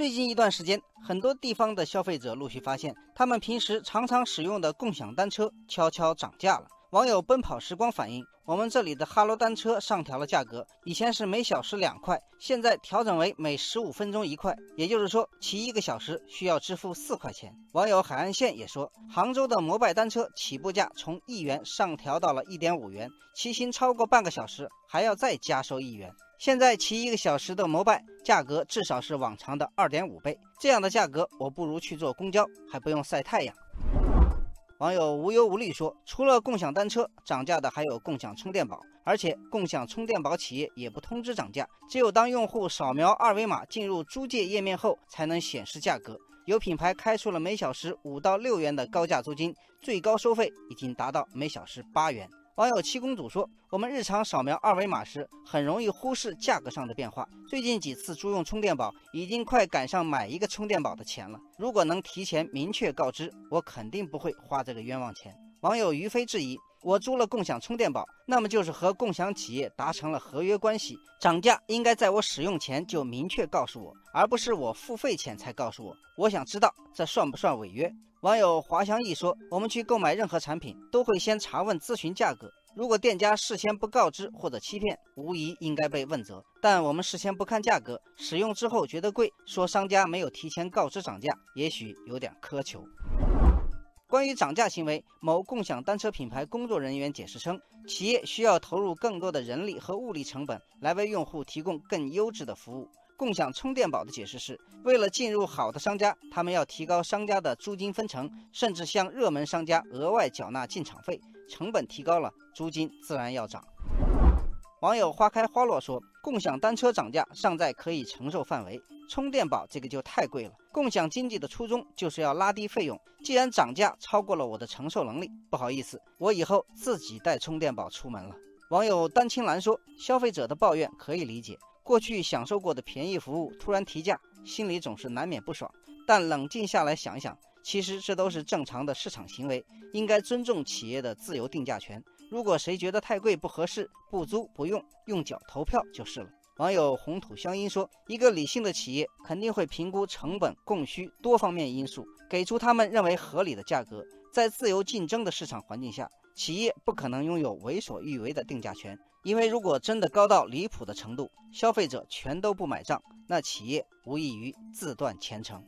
最近一段时间，很多地方的消费者陆续发现，他们平时常常使用的共享单车悄悄涨价了。网友奔跑时光反映，我们这里的哈罗单车上调了价格，以前是每小时两块，现在调整为每十五分钟一块，也就是说骑一个小时需要支付四块钱。网友海岸线也说，杭州的摩拜单车起步价从一元上调到了一点五元，骑行超过半个小时还要再加收一元。现在骑一个小时的摩拜价格至少是往常的二点五倍，这样的价格我不如去坐公交，还不用晒太阳。网友无忧无虑说：“除了共享单车涨价的，还有共享充电宝，而且共享充电宝企业也不通知涨价，只有当用户扫描二维码进入租借页面后，才能显示价格。有品牌开出了每小时五到六元的高价租金，最高收费已经达到每小时八元。”网友七公主说：“我们日常扫描二维码时，很容易忽视价格上的变化。最近几次租用充电宝，已经快赶上买一个充电宝的钱了。如果能提前明确告知，我肯定不会花这个冤枉钱。”网友于飞质疑：“我租了共享充电宝，那么就是和共享企业达成了合约关系，涨价应该在我使用前就明确告诉我，而不是我付费前才告诉我。我想知道这算不算违约？”网友华祥义说：“我们去购买任何产品，都会先查问咨询价格。如果店家事先不告知或者欺骗，无疑应该被问责。但我们事先不看价格，使用之后觉得贵，说商家没有提前告知涨价，也许有点苛求。”关于涨价行为，某共享单车品牌工作人员解释称，企业需要投入更多的人力和物力成本，来为用户提供更优质的服务。共享充电宝的解释是，为了进入好的商家，他们要提高商家的租金分成，甚至向热门商家额外缴纳进场费，成本提高了，租金自然要涨。网友花开花落说，共享单车涨价尚在可以承受范围，充电宝这个就太贵了。共享经济的初衷就是要拉低费用，既然涨价超过了我的承受能力，不好意思，我以后自己带充电宝出门了。网友丹青兰说，消费者的抱怨可以理解。过去享受过的便宜服务突然提价，心里总是难免不爽。但冷静下来想想，其实这都是正常的市场行为，应该尊重企业的自由定价权。如果谁觉得太贵不合适，不租不用，用脚投票就是了。网友红土乡音说：“一个理性的企业肯定会评估成本、供需多方面因素，给出他们认为合理的价格。在自由竞争的市场环境下，企业不可能拥有为所欲为的定价权。”因为如果真的高到离谱的程度，消费者全都不买账，那企业无异于自断前程。